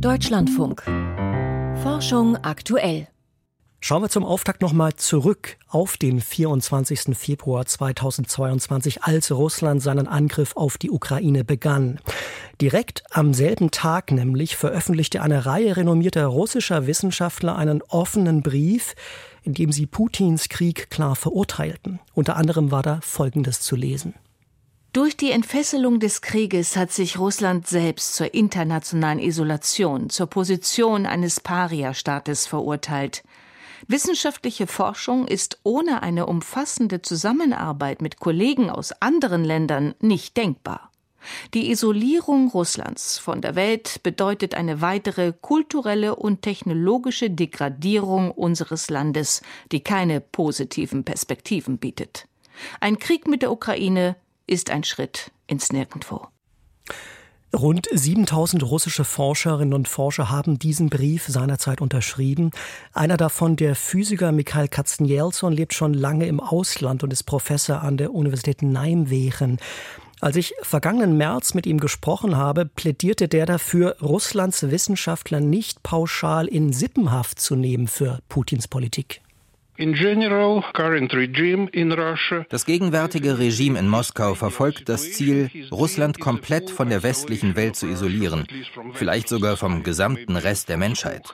Deutschlandfunk. Forschung aktuell. Schauen wir zum Auftakt nochmal zurück auf den 24. Februar 2022, als Russland seinen Angriff auf die Ukraine begann. Direkt am selben Tag nämlich veröffentlichte eine Reihe renommierter russischer Wissenschaftler einen offenen Brief, in dem sie Putins Krieg klar verurteilten. Unter anderem war da Folgendes zu lesen. Durch die Entfesselung des Krieges hat sich Russland selbst zur internationalen Isolation, zur Position eines Paria-Staates verurteilt. Wissenschaftliche Forschung ist ohne eine umfassende Zusammenarbeit mit Kollegen aus anderen Ländern nicht denkbar. Die Isolierung Russlands von der Welt bedeutet eine weitere kulturelle und technologische Degradierung unseres Landes, die keine positiven Perspektiven bietet. Ein Krieg mit der Ukraine ist ein Schritt ins Nirgendwo. Rund 7000 russische Forscherinnen und Forscher haben diesen Brief seinerzeit unterschrieben. Einer davon, der Physiker Mikhail Katzenjelson, lebt schon lange im Ausland und ist Professor an der Universität Nijmegen. Als ich vergangenen März mit ihm gesprochen habe, plädierte der dafür, Russlands Wissenschaftler nicht pauschal in Sippenhaft zu nehmen für Putins Politik. Das gegenwärtige Regime in Moskau verfolgt das Ziel, Russland komplett von der westlichen Welt zu isolieren, vielleicht sogar vom gesamten Rest der Menschheit.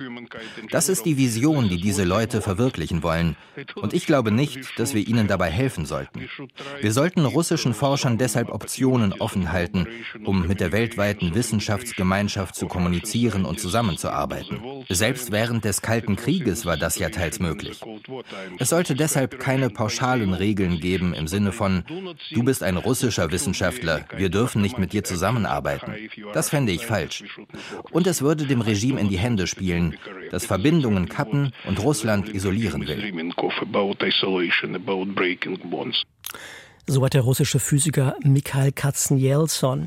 Das ist die Vision, die diese Leute verwirklichen wollen. Und ich glaube nicht, dass wir ihnen dabei helfen sollten. Wir sollten russischen Forschern deshalb Optionen offen halten, um mit der weltweiten Wissenschaftsgemeinschaft zu kommunizieren und zusammenzuarbeiten. Selbst während des Kalten Krieges war das ja teils möglich. Es sollte deshalb keine pauschalen Regeln geben im Sinne von, du bist ein russischer Wissenschaftler, wir dürfen nicht mit dir zusammenarbeiten. Das fände ich falsch. Und es würde dem Regime in die Hände spielen, das Verbindungen kappen und Russland isolieren will. Soweit der russische Physiker Mikhail Katzenjelson.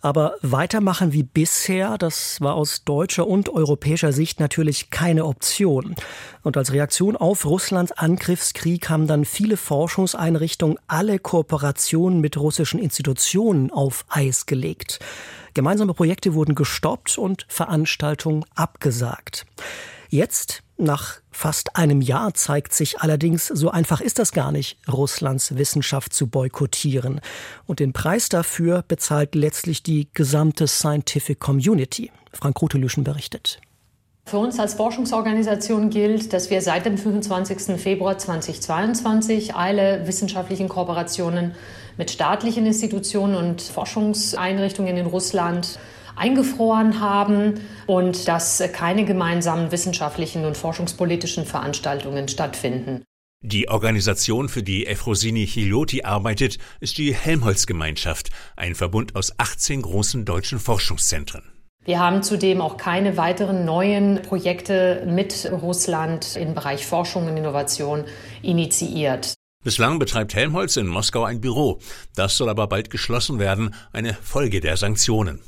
Aber weitermachen wie bisher, das war aus deutscher und europäischer Sicht natürlich keine Option. Und als Reaktion auf Russlands Angriffskrieg haben dann viele Forschungseinrichtungen alle Kooperationen mit russischen Institutionen auf Eis gelegt. Gemeinsame Projekte wurden gestoppt und Veranstaltungen abgesagt. Jetzt, nach fast einem Jahr, zeigt sich allerdings, so einfach ist das gar nicht, Russlands Wissenschaft zu boykottieren. Und den Preis dafür bezahlt letztlich die gesamte Scientific Community. Frank Rutelüschen berichtet. Für uns als Forschungsorganisation gilt, dass wir seit dem 25. Februar 2022 alle wissenschaftlichen Kooperationen mit staatlichen Institutionen und Forschungseinrichtungen in Russland eingefroren haben und dass keine gemeinsamen wissenschaftlichen und forschungspolitischen Veranstaltungen stattfinden. Die Organisation, für die Efrosini Chiloti arbeitet, ist die Helmholtz-Gemeinschaft, ein Verbund aus 18 großen deutschen Forschungszentren. Wir haben zudem auch keine weiteren neuen Projekte mit Russland im Bereich Forschung und Innovation initiiert. Bislang betreibt Helmholtz in Moskau ein Büro. Das soll aber bald geschlossen werden, eine Folge der Sanktionen.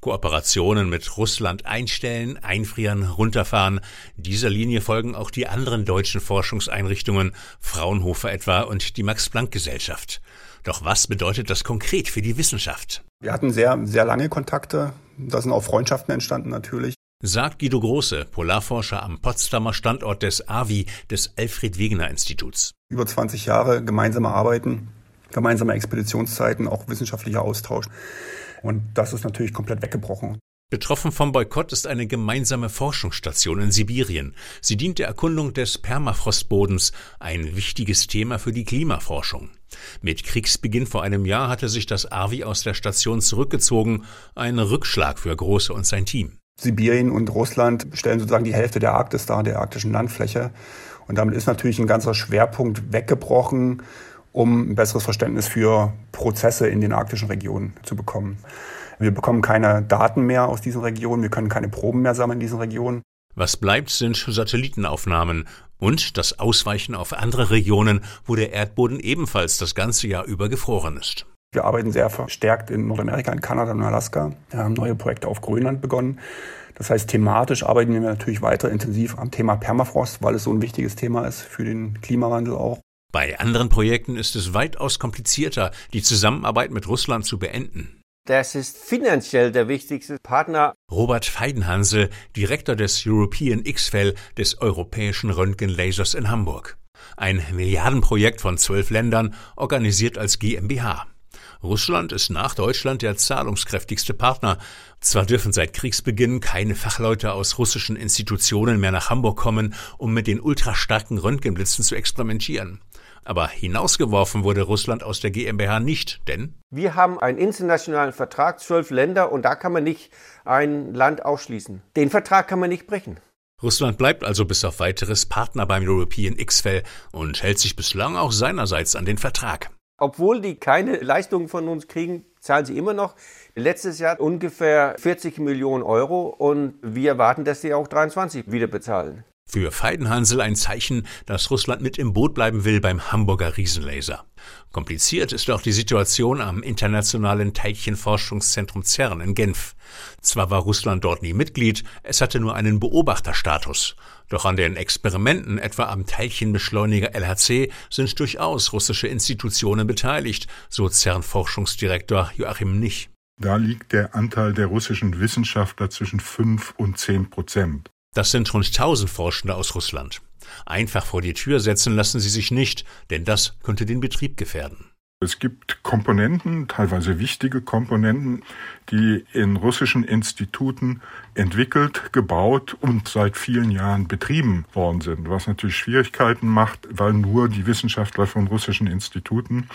Kooperationen mit Russland einstellen, einfrieren, runterfahren. Dieser Linie folgen auch die anderen deutschen Forschungseinrichtungen, Fraunhofer etwa und die Max-Planck-Gesellschaft. Doch was bedeutet das konkret für die Wissenschaft? Wir hatten sehr, sehr lange Kontakte. Da sind auch Freundschaften entstanden natürlich. Sagt Guido Große, Polarforscher am Potsdamer Standort des AVI, des Alfred Wegener Instituts. Über 20 Jahre gemeinsame Arbeiten, gemeinsame Expeditionszeiten, auch wissenschaftlicher Austausch. Und das ist natürlich komplett weggebrochen. Betroffen vom Boykott ist eine gemeinsame Forschungsstation in Sibirien. Sie dient der Erkundung des Permafrostbodens, ein wichtiges Thema für die Klimaforschung. Mit Kriegsbeginn vor einem Jahr hatte sich das AVI aus der Station zurückgezogen, ein Rückschlag für Große und sein Team. Sibirien und Russland stellen sozusagen die Hälfte der Arktis dar, der arktischen Landfläche. Und damit ist natürlich ein ganzer Schwerpunkt weggebrochen um ein besseres Verständnis für Prozesse in den arktischen Regionen zu bekommen. Wir bekommen keine Daten mehr aus diesen Regionen, wir können keine Proben mehr sammeln in diesen Regionen. Was bleibt, sind Satellitenaufnahmen und das Ausweichen auf andere Regionen, wo der Erdboden ebenfalls das ganze Jahr über gefroren ist. Wir arbeiten sehr verstärkt in Nordamerika, in Kanada und Alaska. Wir haben neue Projekte auf Grönland begonnen. Das heißt, thematisch arbeiten wir natürlich weiter intensiv am Thema Permafrost, weil es so ein wichtiges Thema ist für den Klimawandel auch. Bei anderen Projekten ist es weitaus komplizierter, die Zusammenarbeit mit Russland zu beenden. Das ist finanziell der wichtigste Partner. Robert Feidenhansel, Direktor des European X-Fell des europäischen Röntgenlasers in Hamburg. Ein Milliardenprojekt von zwölf Ländern, organisiert als GmbH. Russland ist nach Deutschland der zahlungskräftigste Partner. Zwar dürfen seit Kriegsbeginn keine Fachleute aus russischen Institutionen mehr nach Hamburg kommen, um mit den ultrastarken Röntgenblitzen zu experimentieren. Aber hinausgeworfen wurde Russland aus der GmbH nicht, denn wir haben einen internationalen Vertrag, zwölf Länder, und da kann man nicht ein Land ausschließen. Den Vertrag kann man nicht brechen. Russland bleibt also bis auf weiteres Partner beim European X-Fell und hält sich bislang auch seinerseits an den Vertrag. Obwohl die keine Leistungen von uns kriegen, zahlen sie immer noch letztes Jahr ungefähr 40 Millionen Euro und wir erwarten, dass sie auch 23 wieder bezahlen. Für Feidenhansel ein Zeichen, dass Russland mit im Boot bleiben will beim Hamburger Riesenlaser. Kompliziert ist auch die Situation am Internationalen Teilchenforschungszentrum CERN in Genf. Zwar war Russland dort nie Mitglied, es hatte nur einen Beobachterstatus. Doch an den Experimenten, etwa am Teilchenbeschleuniger LHC, sind durchaus russische Institutionen beteiligt, so CERN-Forschungsdirektor Joachim Nich. Da liegt der Anteil der russischen Wissenschaftler zwischen 5 und 10 Prozent. Das sind rund 1000 Forschende aus Russland. Einfach vor die Tür setzen lassen sie sich nicht, denn das könnte den Betrieb gefährden. Es gibt Komponenten, teilweise wichtige Komponenten, die in russischen Instituten entwickelt, gebaut und seit vielen Jahren betrieben worden sind, was natürlich Schwierigkeiten macht, weil nur die Wissenschaftler von russischen Instituten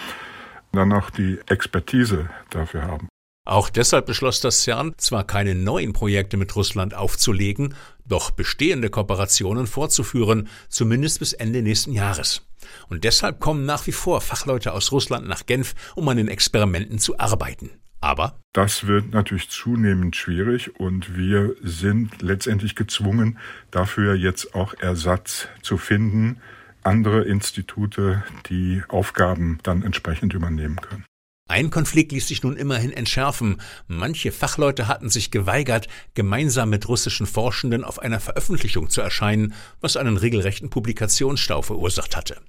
dann auch die Expertise dafür haben. Auch deshalb beschloss das CERN, zwar keine neuen Projekte mit Russland aufzulegen, doch bestehende Kooperationen fortzuführen, zumindest bis Ende nächsten Jahres. Und deshalb kommen nach wie vor Fachleute aus Russland nach Genf, um an den Experimenten zu arbeiten. Aber das wird natürlich zunehmend schwierig und wir sind letztendlich gezwungen, dafür jetzt auch Ersatz zu finden, andere Institute, die Aufgaben dann entsprechend übernehmen können. Ein Konflikt ließ sich nun immerhin entschärfen. Manche Fachleute hatten sich geweigert, gemeinsam mit russischen Forschenden auf einer Veröffentlichung zu erscheinen, was einen regelrechten Publikationsstau verursacht hatte.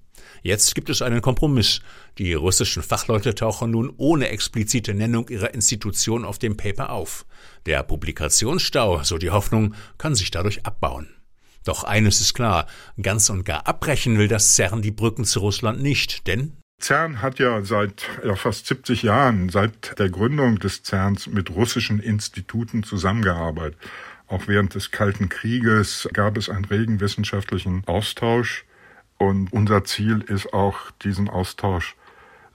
Jetzt gibt es einen Kompromiss. Die russischen Fachleute tauchen nun ohne explizite Nennung ihrer Institution auf dem Paper auf. Der Publikationsstau, so die Hoffnung, kann sich dadurch abbauen. Doch eines ist klar, ganz und gar abbrechen will das CERN die Brücken zu Russland nicht, denn CERN hat ja seit ja, fast 70 Jahren, seit der Gründung des CERNs, mit russischen Instituten zusammengearbeitet. Auch während des Kalten Krieges gab es einen regen wissenschaftlichen Austausch. Und unser Ziel ist auch, diesen Austausch,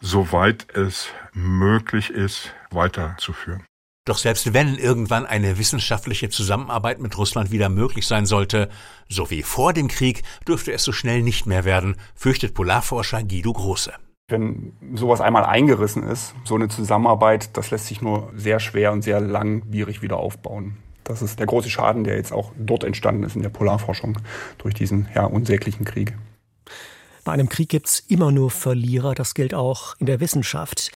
soweit es möglich ist, weiterzuführen. Doch selbst wenn irgendwann eine wissenschaftliche Zusammenarbeit mit Russland wieder möglich sein sollte, so wie vor dem Krieg, dürfte es so schnell nicht mehr werden, fürchtet Polarforscher Guido Große. Wenn sowas einmal eingerissen ist, so eine Zusammenarbeit, das lässt sich nur sehr schwer und sehr langwierig wieder aufbauen. Das ist der große Schaden, der jetzt auch dort entstanden ist in der Polarforschung durch diesen ja, unsäglichen Krieg. Bei einem Krieg gibt es immer nur Verlierer, das gilt auch in der Wissenschaft.